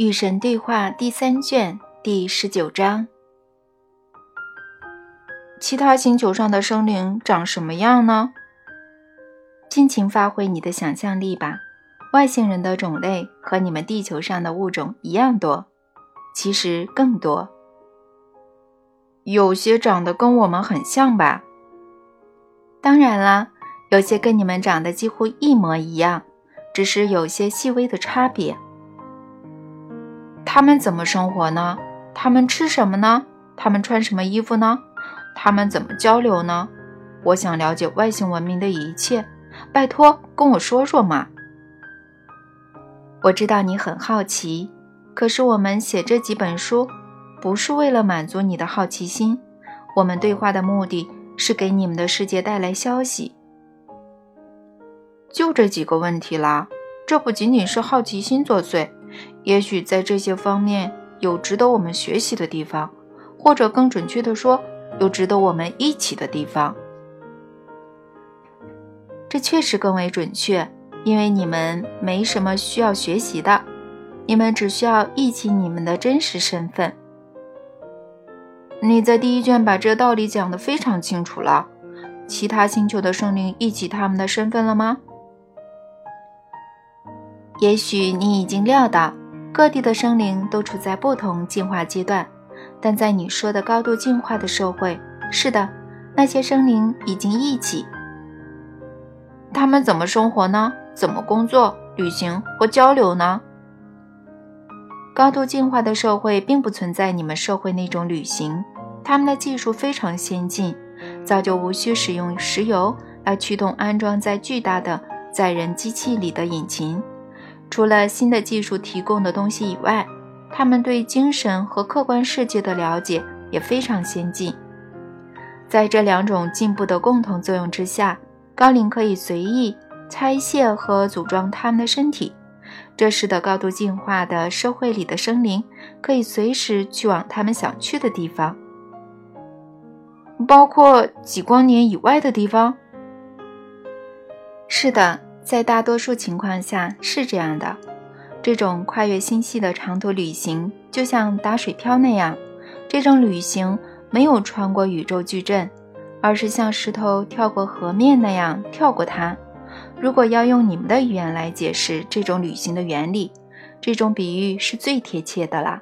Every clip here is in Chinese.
与神对话第三卷第十九章。其他星球上的生灵长什么样呢？尽情发挥你的想象力吧。外星人的种类和你们地球上的物种一样多，其实更多。有些长得跟我们很像吧？当然啦，有些跟你们长得几乎一模一样，只是有些细微的差别。他们怎么生活呢？他们吃什么呢？他们穿什么衣服呢？他们怎么交流呢？我想了解外星文明的一切，拜托跟我说说嘛。我知道你很好奇，可是我们写这几本书，不是为了满足你的好奇心。我们对话的目的是给你们的世界带来消息。就这几个问题啦，这不仅仅是好奇心作祟，也许在这些方面有值得我们学习的地方，或者更准确的说，有值得我们一起的地方。这确实更为准确。因为你们没什么需要学习的，你们只需要忆起你们的真实身份。你在第一卷把这道理讲得非常清楚了。其他星球的生灵忆起他们的身份了吗？也许你已经料到，各地的生灵都处在不同进化阶段，但在你说的高度进化的社会，是的，那些生灵已经一起。他们怎么生活呢？怎么工作、旅行或交流呢？高度进化的社会并不存在你们社会那种旅行，他们的技术非常先进，早就无需使用石油来驱动安装在巨大的载人机器里的引擎。除了新的技术提供的东西以外，他们对精神和客观世界的了解也非常先进。在这两种进步的共同作用之下，高龄可以随意。拆卸和组装他们的身体，这使得高度进化的社会里的生灵可以随时去往他们想去的地方，包括几光年以外的地方。是的，在大多数情况下是这样的。这种跨越星系的长途旅行，就像打水漂那样。这种旅行没有穿过宇宙矩阵，而是像石头跳过河面那样跳过它。如果要用你们的语言来解释这种旅行的原理，这种比喻是最贴切的啦。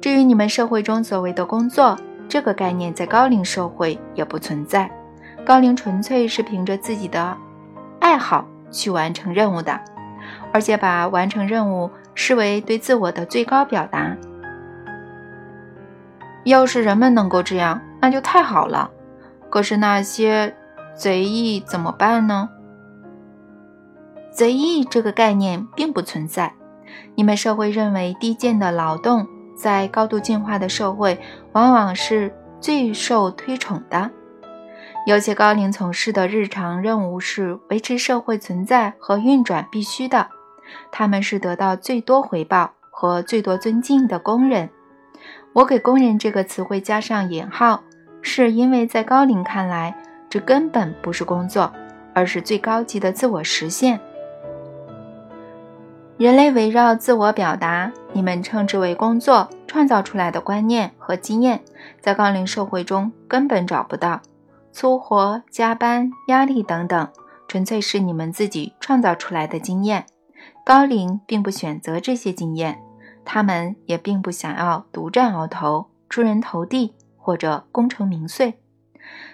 至于你们社会中所谓的工作，这个概念在高龄社会也不存在。高龄纯粹是凭着自己的爱好去完成任务的，而且把完成任务视为对自我的最高表达。要是人们能够这样，那就太好了。可是那些贼役怎么办呢？贼役这个概念并不存在。你们社会认为低贱的劳动，在高度进化的社会往往是最受推崇的。有些高龄从事的日常任务是维持社会存在和运转必须的，他们是得到最多回报和最多尊敬的工人。我给“工人”这个词汇加上引号，是因为在高龄看来，这根本不是工作，而是最高级的自我实现。人类围绕自我表达，你们称之为工作创造出来的观念和经验，在高龄社会中根本找不到。粗活、加班、压力等等，纯粹是你们自己创造出来的经验。高龄并不选择这些经验，他们也并不想要独占鳌头、出人头地或者功成名遂。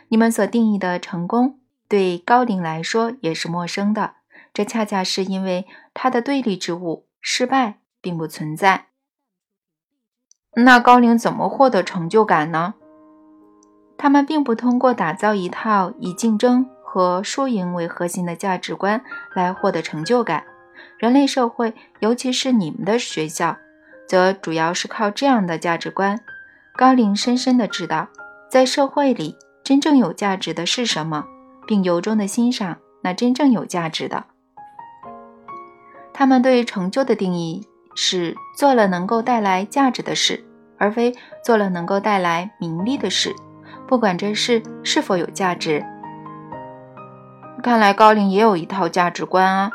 你们所定义的成功，对高龄来说也是陌生的。这恰恰是因为它的对立之物失败并不存在。那高龄怎么获得成就感呢？他们并不通过打造一套以竞争和输赢为核心的价值观来获得成就感。人类社会，尤其是你们的学校，则主要是靠这样的价值观。高龄深深的知道，在社会里真正有价值的是什么，并由衷的欣赏那真正有价值的。他们对成就的定义是做了能够带来价值的事，而非做了能够带来名利的事，不管这事是否有价值。看来高龄也有一套价值观啊。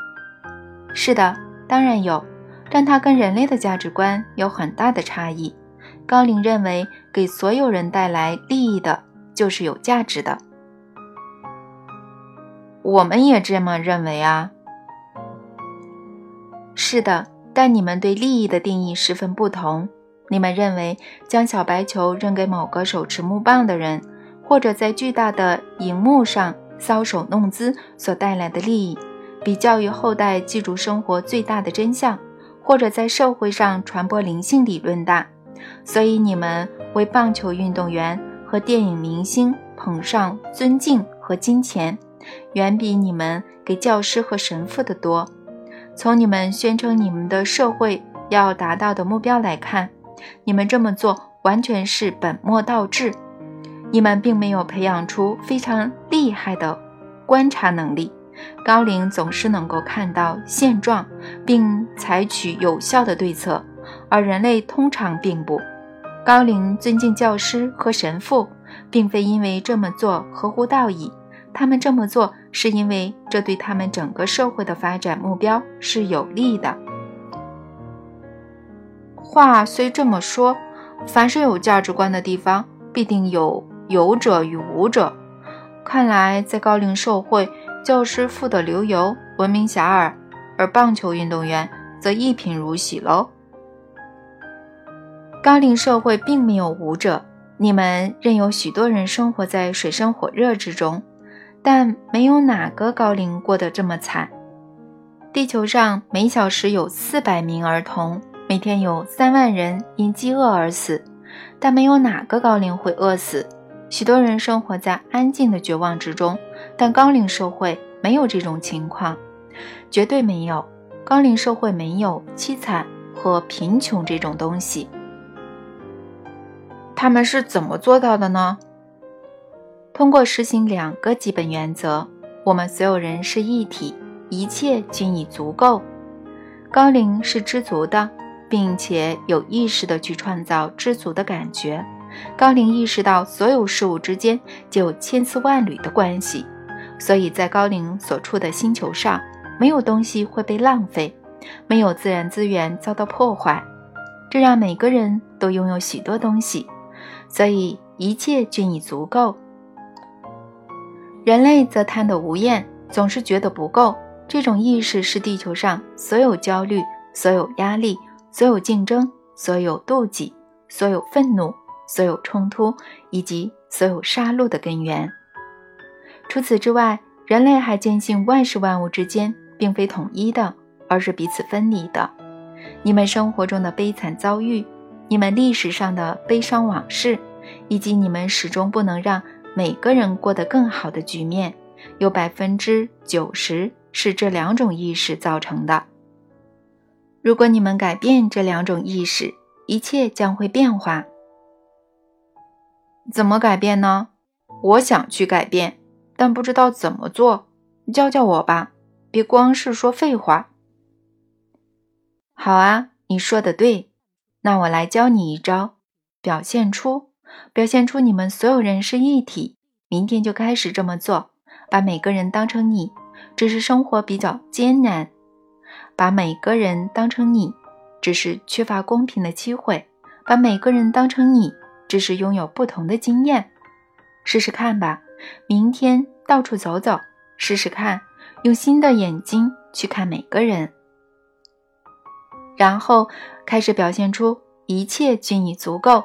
是的，当然有。但它跟人类的价值观有很大的差异。高龄认为，给所有人带来利益的就是有价值的。我们也这么认为啊。是的，但你们对利益的定义十分不同。你们认为将小白球扔给某个手持木棒的人，或者在巨大的荧幕上搔首弄姿所带来的利益，比教育后代记住生活最大的真相，或者在社会上传播灵性理论大。所以你们为棒球运动员和电影明星捧上尊敬和金钱，远比你们给教师和神父的多。从你们宣称你们的社会要达到的目标来看，你们这么做完全是本末倒置。你们并没有培养出非常厉害的观察能力。高龄总是能够看到现状，并采取有效的对策，而人类通常并不。高龄尊敬教师和神父，并非因为这么做合乎道义。他们这么做是因为这对他们整个社会的发展目标是有利的。话虽这么说，凡是有价值观的地方，必定有有者与无者。看来，在高龄社会，教师富得流油，闻名遐迩，而棒球运动员则一贫如洗喽。高龄社会并没有无者，你们任有许多人生活在水深火热之中。但没有哪个高龄过得这么惨。地球上每小时有四百名儿童，每天有三万人因饥饿而死，但没有哪个高龄会饿死。许多人生活在安静的绝望之中，但高龄社会没有这种情况，绝对没有。高龄社会没有凄惨和贫穷这种东西。他们是怎么做到的呢？通过实行两个基本原则，我们所有人是一体，一切均已足够。高龄是知足的，并且有意识的去创造知足的感觉。高龄意识到所有事物之间就有千丝万缕的关系，所以在高龄所处的星球上，没有东西会被浪费，没有自然资源遭到破坏，这让每个人都拥有许多东西，所以一切均已足够。人类则贪得无厌，总是觉得不够。这种意识是地球上所有焦虑、所有压力、所有竞争、所有妒忌、所有愤怒、所有冲突以及所有杀戮的根源。除此之外，人类还坚信万事万物之间并非统一的，而是彼此分离的。你们生活中的悲惨遭遇，你们历史上的悲伤往事，以及你们始终不能让。每个人过得更好的局面，有百分之九十是这两种意识造成的。如果你们改变这两种意识，一切将会变化。怎么改变呢？我想去改变，但不知道怎么做，教教我吧，别光是说废话。好啊，你说的对，那我来教你一招，表现出。表现出你们所有人是一体，明天就开始这么做，把每个人当成你，只是生活比较艰难；把每个人当成你，只是缺乏公平的机会；把每个人当成你，只是拥有不同的经验。试试看吧，明天到处走走，试试看，用新的眼睛去看每个人，然后开始表现出一切均已足够。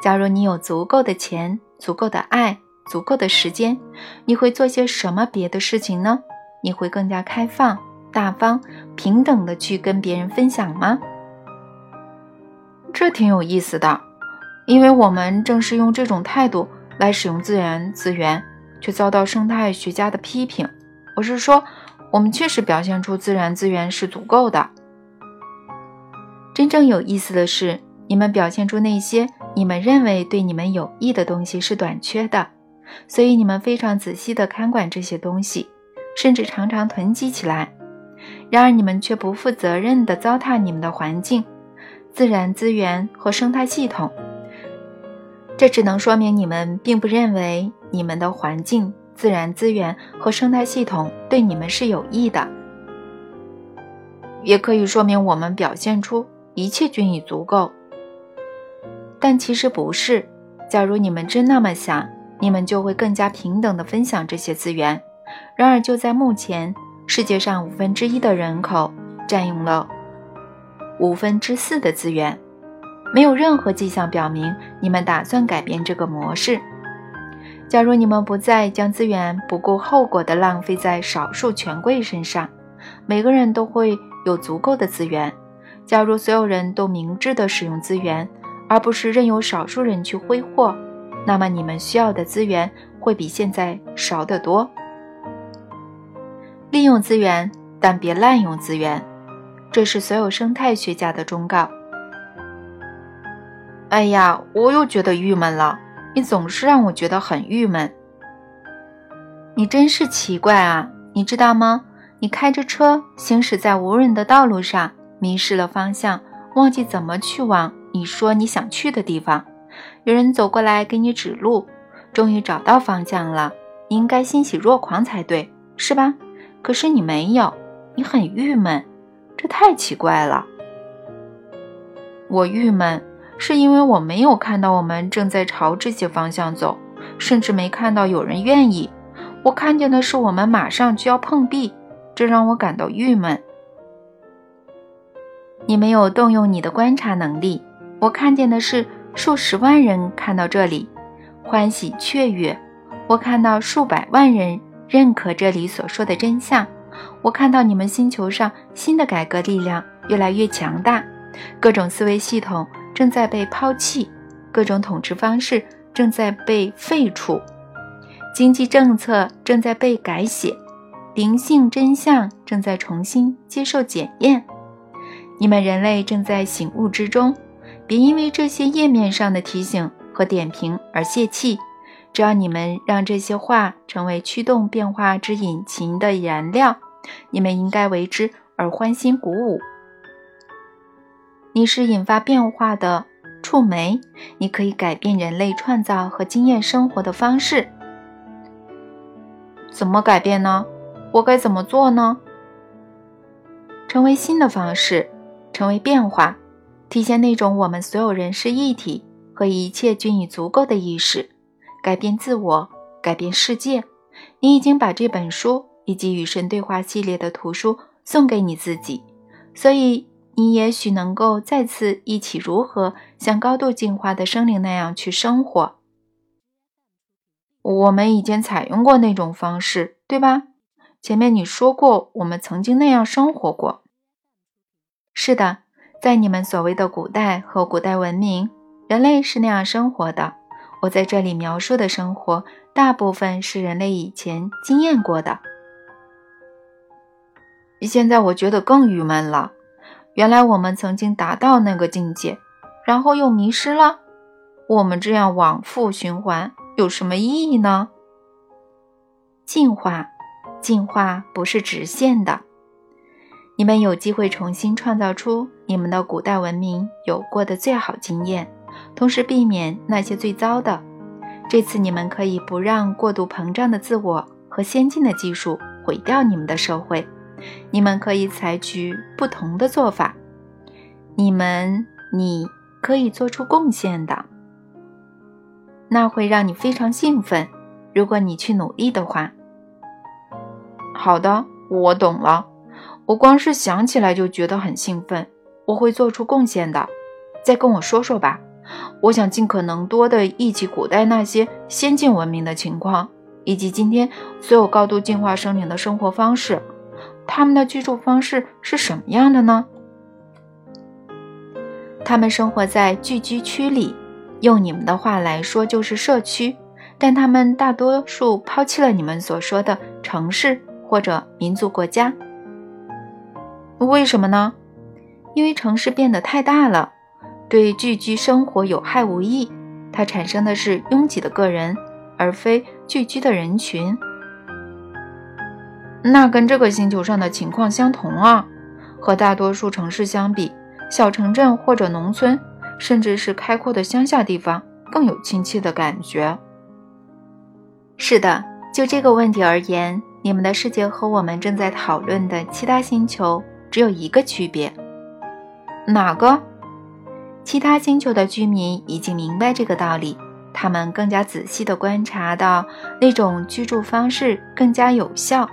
假如你有足够的钱、足够的爱、足够的时间，你会做些什么别的事情呢？你会更加开放、大方、平等的去跟别人分享吗？这挺有意思的，因为我们正是用这种态度来使用自然资源，却遭到生态学家的批评。我是说，我们确实表现出自然资源是足够的。真正有意思的是。你们表现出那些你们认为对你们有益的东西是短缺的，所以你们非常仔细地看管这些东西，甚至常常囤积起来。然而你们却不负责任地糟蹋你们的环境、自然资源和生态系统。这只能说明你们并不认为你们的环境、自然资源和生态系统对你们是有益的。也可以说明我们表现出一切均已足够。但其实不是。假如你们真那么想，你们就会更加平等地分享这些资源。然而，就在目前，世界上五分之一的人口占用了五分之四的资源，没有任何迹象表明你们打算改变这个模式。假如你们不再将资源不顾后果地浪费在少数权贵身上，每个人都会有足够的资源。假如所有人都明智地使用资源，而不是任由少数人去挥霍，那么你们需要的资源会比现在少得多。利用资源，但别滥用资源，这是所有生态学家的忠告。哎呀，我又觉得郁闷了。你总是让我觉得很郁闷。你真是奇怪啊！你知道吗？你开着车行驶在无人的道路上，迷失了方向，忘记怎么去往。你说你想去的地方，有人走过来给你指路，终于找到方向了。你应该欣喜若狂才对，是吧？可是你没有，你很郁闷，这太奇怪了。我郁闷，是因为我没有看到我们正在朝这些方向走，甚至没看到有人愿意。我看见的是我们马上就要碰壁，这让我感到郁闷。你没有动用你的观察能力。我看见的是数十万人看到这里，欢喜雀跃；我看到数百万人认可这里所说的真相。我看到你们星球上新的改革力量越来越强大，各种思维系统正在被抛弃，各种统治方式正在被废除，经济政策正在被改写，灵性真相正在重新接受检验。你们人类正在醒悟之中。别因为这些页面上的提醒和点评而泄气。只要你们让这些话成为驱动变化之引擎的燃料，你们应该为之而欢欣鼓舞。你是引发变化的触媒，你可以改变人类创造和经验生活的方式。怎么改变呢？我该怎么做呢？成为新的方式，成为变化。体现那种我们所有人是一体和一切均已足够的意识，改变自我，改变世界。你已经把这本书以及与神对话系列的图书送给你自己，所以你也许能够再次忆起如何像高度进化的生灵那样去生活。我们已经采用过那种方式，对吧？前面你说过，我们曾经那样生活过。是的。在你们所谓的古代和古代文明，人类是那样生活的。我在这里描述的生活，大部分是人类以前经验过的。现在我觉得更郁闷了。原来我们曾经达到那个境界，然后又迷失了。我们这样往复循环有什么意义呢？进化，进化不是直线的。你们有机会重新创造出你们的古代文明有过的最好经验，同时避免那些最糟的。这次你们可以不让过度膨胀的自我和先进的技术毁掉你们的社会。你们可以采取不同的做法。你们，你可以做出贡献的，那会让你非常兴奋。如果你去努力的话。好的，我懂了。我光是想起来就觉得很兴奋，我会做出贡献的。再跟我说说吧，我想尽可能多的忆起古代那些先进文明的情况，以及今天所有高度进化生灵的生活方式。他们的居住方式是什么样的呢？他们生活在聚居区里，用你们的话来说就是社区，但他们大多数抛弃了你们所说的城市或者民族国家。为什么呢？因为城市变得太大了，对聚居生活有害无益。它产生的是拥挤的个人，而非聚居的人群。那跟这个星球上的情况相同啊。和大多数城市相比，小城镇或者农村，甚至是开阔的乡下地方，更有亲切的感觉。是的，就这个问题而言，你们的世界和我们正在讨论的其他星球。只有一个区别。哪个？其他星球的居民已经明白这个道理，他们更加仔细地观察到那种居住方式更加有效。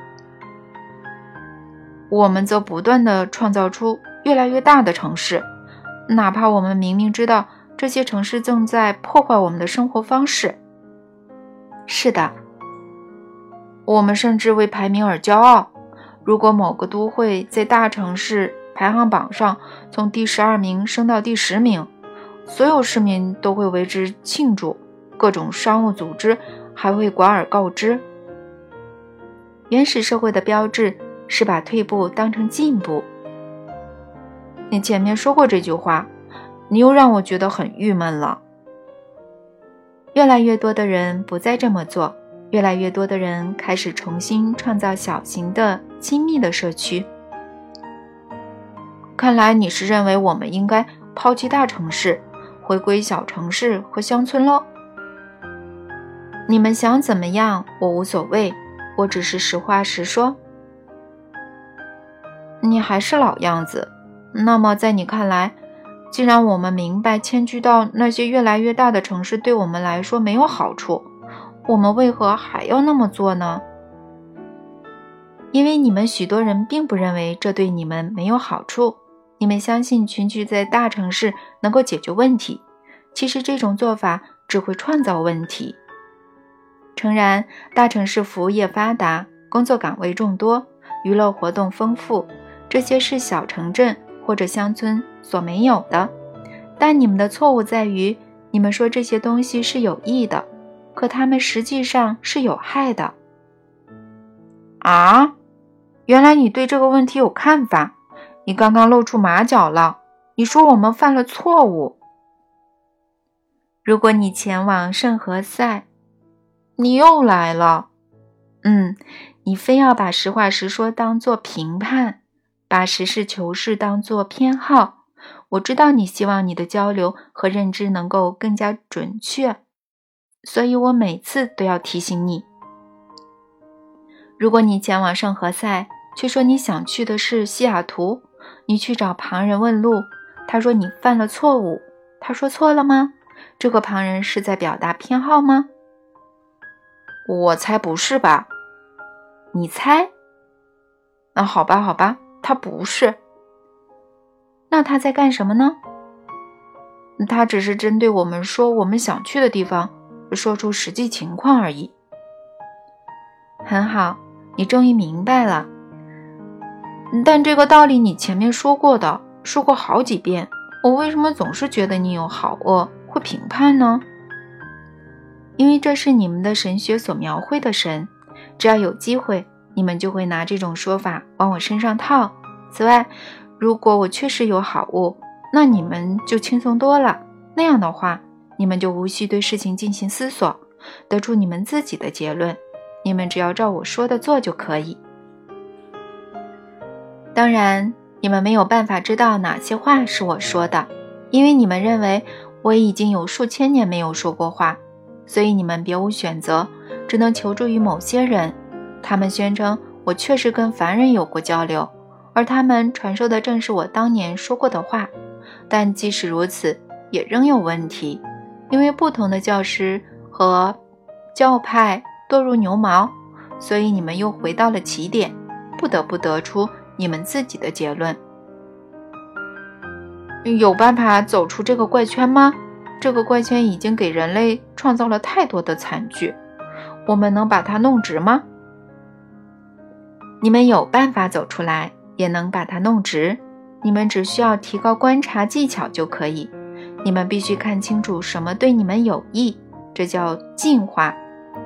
我们则不断地创造出越来越大的城市，哪怕我们明明知道这些城市正在破坏我们的生活方式。是的，我们甚至为排名而骄傲。如果某个都会在大城市排行榜上从第十二名升到第十名，所有市民都会为之庆祝，各种商务组织还会广而告之。原始社会的标志。是把退步当成进步。你前面说过这句话，你又让我觉得很郁闷了。越来越多的人不再这么做，越来越多的人开始重新创造小型的、亲密的社区。看来你是认为我们应该抛弃大城市，回归小城市和乡村喽？你们想怎么样，我无所谓，我只是实话实说。你还是老样子。那么，在你看来，既然我们明白迁居到那些越来越大的城市对我们来说没有好处，我们为何还要那么做呢？因为你们许多人并不认为这对你们没有好处。你们相信群居在大城市能够解决问题，其实这种做法只会创造问题。诚然，大城市服务业发达，工作岗位众多，娱乐活动丰富。这些是小城镇或者乡村所没有的，但你们的错误在于，你们说这些东西是有益的，可它们实际上是有害的。啊，原来你对这个问题有看法，你刚刚露出马脚了。你说我们犯了错误。如果你前往圣何塞，你又来了。嗯，你非要把实话实说当做评判。把实事求是当做偏好，我知道你希望你的交流和认知能够更加准确，所以我每次都要提醒你。如果你前往圣何塞，却说你想去的是西雅图，你去找旁人问路，他说你犯了错误，他说错了吗？这个旁人是在表达偏好吗？我猜不是吧？你猜？那好吧，好吧。他不是，那他在干什么呢？他只是针对我们说我们想去的地方，说出实际情况而已。很好，你终于明白了。但这个道理你前面说过的，说过好几遍，我为什么总是觉得你有好恶，会评判呢？因为这是你们的神学所描绘的神，只要有机会。你们就会拿这种说法往我身上套。此外，如果我确实有好物，那你们就轻松多了。那样的话，你们就无需对事情进行思索，得出你们自己的结论。你们只要照我说的做就可以。当然，你们没有办法知道哪些话是我说的，因为你们认为我已经有数千年没有说过话，所以你们别无选择，只能求助于某些人。他们宣称我确实跟凡人有过交流，而他们传授的正是我当年说过的话。但即使如此，也仍有问题，因为不同的教师和教派多如牛毛，所以你们又回到了起点，不得不得出你们自己的结论。有办法走出这个怪圈吗？这个怪圈已经给人类创造了太多的惨剧，我们能把它弄直吗？你们有办法走出来，也能把它弄直。你们只需要提高观察技巧就可以。你们必须看清楚什么对你们有益，这叫进化。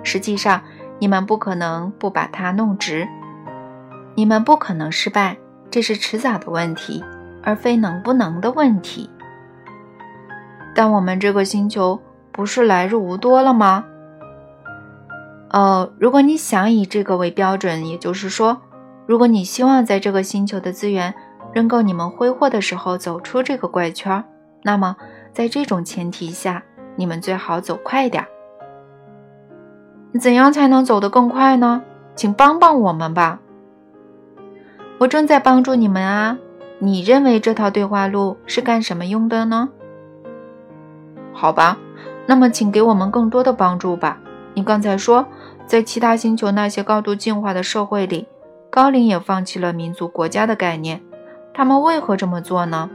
实际上，你们不可能不把它弄直。你们不可能失败，这是迟早的问题，而非能不能的问题。但我们这个星球不是来日无多了吗？呃，如果你想以这个为标准，也就是说，如果你希望在这个星球的资源仍够你们挥霍的时候走出这个怪圈，那么在这种前提下，你们最好走快点。怎样才能走得更快呢？请帮帮我们吧。我正在帮助你们啊。你认为这套对话录是干什么用的呢？好吧，那么请给我们更多的帮助吧。你刚才说，在其他星球那些高度进化的社会里，高龄也放弃了民族国家的概念。他们为何这么做呢？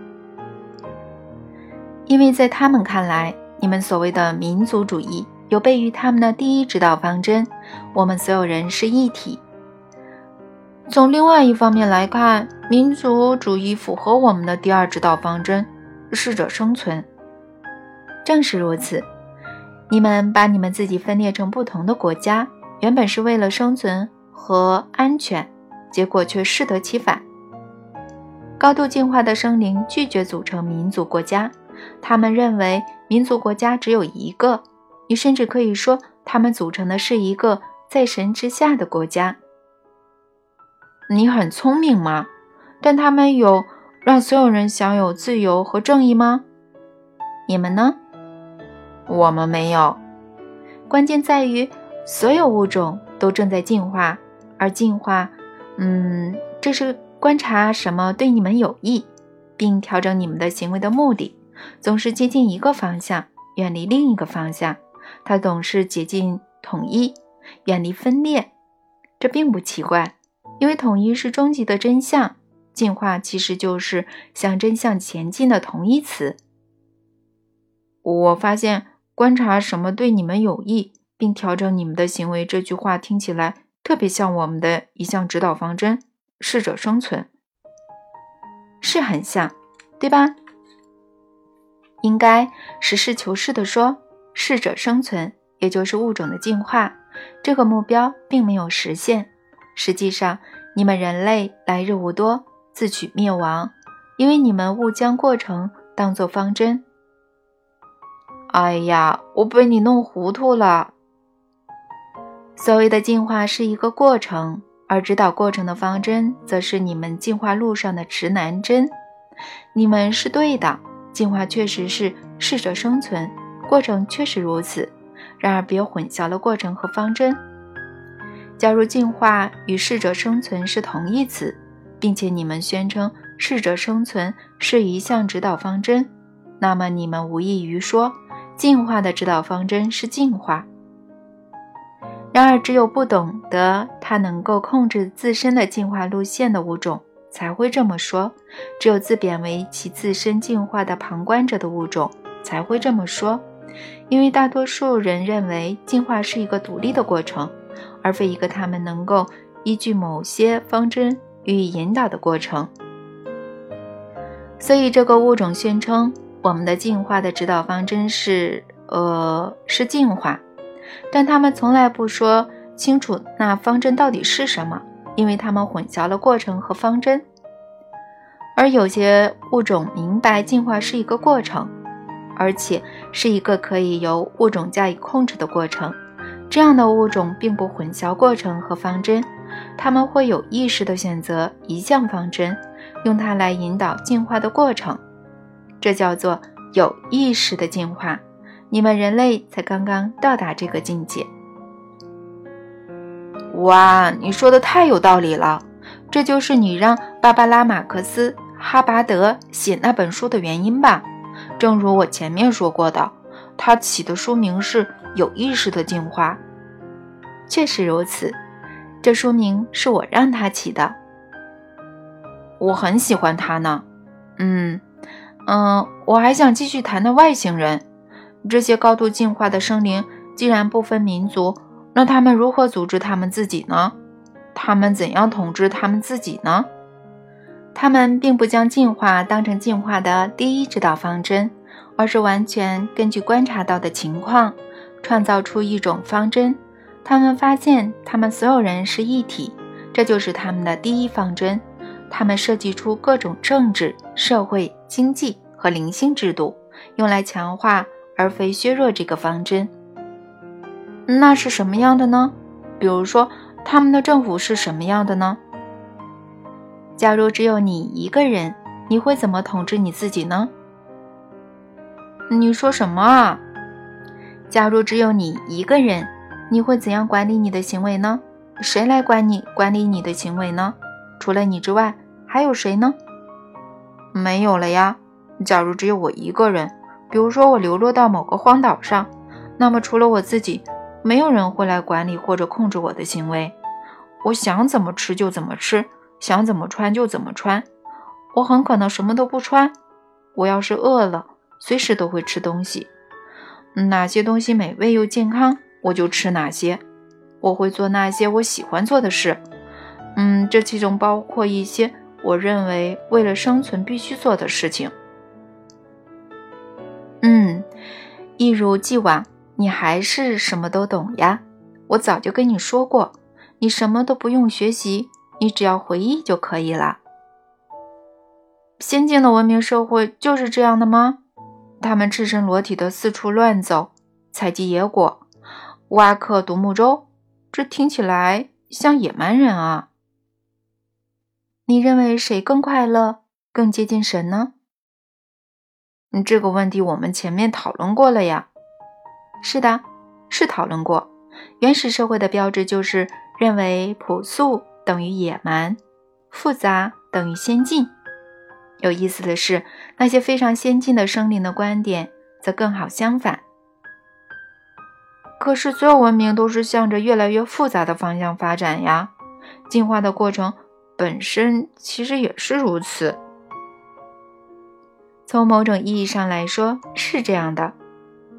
因为在他们看来，你们所谓的民族主义有悖于他们的第一指导方针：我们所有人是一体。从另外一方面来看，民族主义符合我们的第二指导方针：适者生存。正是如此，你们把你们自己分裂成不同的国家，原本是为了生存和安全，结果却适得其反。高度进化的生灵拒绝组成民族国家。他们认为民族国家只有一个，你甚至可以说，他们组成的是一个在神之下的国家。你很聪明吗？但他们有让所有人享有自由和正义吗？你们呢？我们没有。关键在于，所有物种都正在进化，而进化，嗯，这是观察什么对你们有益，并调整你们的行为的目的。总是接近一个方向，远离另一个方向。它总是接近统一，远离分裂。这并不奇怪，因为统一是终极的真相。进化其实就是向真相前进的同义词。我发现观察什么对你们有益，并调整你们的行为这句话听起来特别像我们的一项指导方针：适者生存。是很像，对吧？应该实事求是地说，适者生存，也就是物种的进化，这个目标并没有实现。实际上，你们人类来日无多，自取灭亡，因为你们误将过程当作方针。哎呀，我被你弄糊涂了。所谓的进化是一个过程，而指导过程的方针，则是你们进化路上的指南针。你们是对的。进化确实是适者生存，过程确实如此。然而，别混淆了过程和方针。假如进化与适者生存是同义词，并且你们宣称适者生存是一项指导方针，那么你们无异于说进化的指导方针是进化。然而，只有不懂得它能够控制自身的进化路线的物种。才会这么说，只有自贬为其自身进化的旁观者的物种才会这么说，因为大多数人认为进化是一个独立的过程，而非一个他们能够依据某些方针予以引导的过程。所以这个物种宣称我们的进化的指导方针是，呃，是进化，但他们从来不说清楚那方针到底是什么。因为他们混淆了过程和方针，而有些物种明白进化是一个过程，而且是一个可以由物种加以控制的过程。这样的物种并不混淆过程和方针，他们会有意识地选择一项方针，用它来引导进化的过程。这叫做有意识的进化。你们人类才刚刚到达这个境界。哇，你说的太有道理了！这就是你让芭芭拉·马克思·哈巴德写那本书的原因吧？正如我前面说过的，他起的书名是《有意识的进化》。确实如此，这书名是我让他起的。我很喜欢他呢。嗯嗯，我还想继续谈谈外星人。这些高度进化的生灵，既然不分民族。那他们如何组织他们自己呢？他们怎样统治他们自己呢？他们并不将进化当成进化的第一指导方针，而是完全根据观察到的情况，创造出一种方针。他们发现他们所有人是一体，这就是他们的第一方针。他们设计出各种政治、社会、经济和灵性制度，用来强化而非削弱这个方针。那是什么样的呢？比如说，他们的政府是什么样的呢？假如只有你一个人，你会怎么统治你自己呢？你说什么啊？假如只有你一个人，你会怎样管理你的行为呢？谁来管你管理你的行为呢？除了你之外，还有谁呢？没有了呀。假如只有我一个人，比如说我流落到某个荒岛上，那么除了我自己，没有人会来管理或者控制我的行为。我想怎么吃就怎么吃，想怎么穿就怎么穿。我很可能什么都不穿。我要是饿了，随时都会吃东西。哪些东西美味又健康，我就吃哪些。我会做那些我喜欢做的事。嗯，这其中包括一些我认为为了生存必须做的事情。嗯，一如既往，你还是什么都懂呀。我早就跟你说过，你什么都不用学习，你只要回忆就可以了。先进的文明社会就是这样的吗？他们赤身裸体的四处乱走，采集野果，挖刻独木舟，这听起来像野蛮人啊。你认为谁更快乐，更接近神呢？这个问题我们前面讨论过了呀。是的，是讨论过。原始社会的标志就是认为朴素等于野蛮，复杂等于先进。有意思的是，那些非常先进的生灵的观点则更好相反。可是，所有文明都是向着越来越复杂的方向发展呀。进化的过程本身其实也是如此。从某种意义上来说是这样的，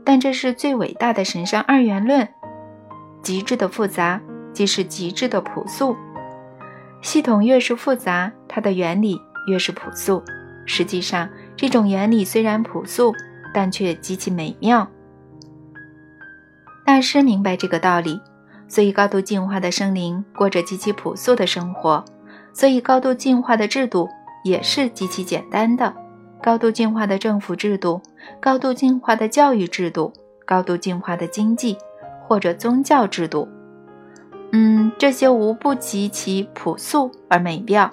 但这是最伟大的神圣二元论：极致的复杂即是极致的朴素。系统越是复杂，它的原理越是朴素。实际上，这种原理虽然朴素，但却极其美妙。大师明白这个道理，所以高度进化的生灵过着极其朴素的生活，所以高度进化的制度也是极其简单的。高度进化的政府制度，高度进化的教育制度，高度进化的经济或者宗教制度，嗯，这些无不极其朴素而美妙。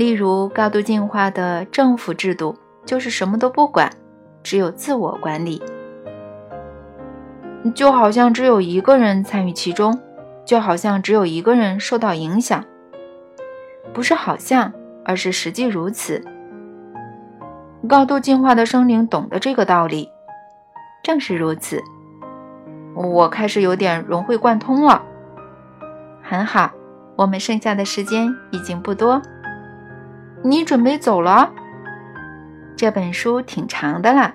例如，高度进化的政府制度就是什么都不管，只有自我管理，就好像只有一个人参与其中，就好像只有一个人受到影响，不是好像。而是实际如此。高度进化的生灵懂得这个道理，正是如此。我开始有点融会贯通了。很好，我们剩下的时间已经不多。你准备走了？这本书挺长的了。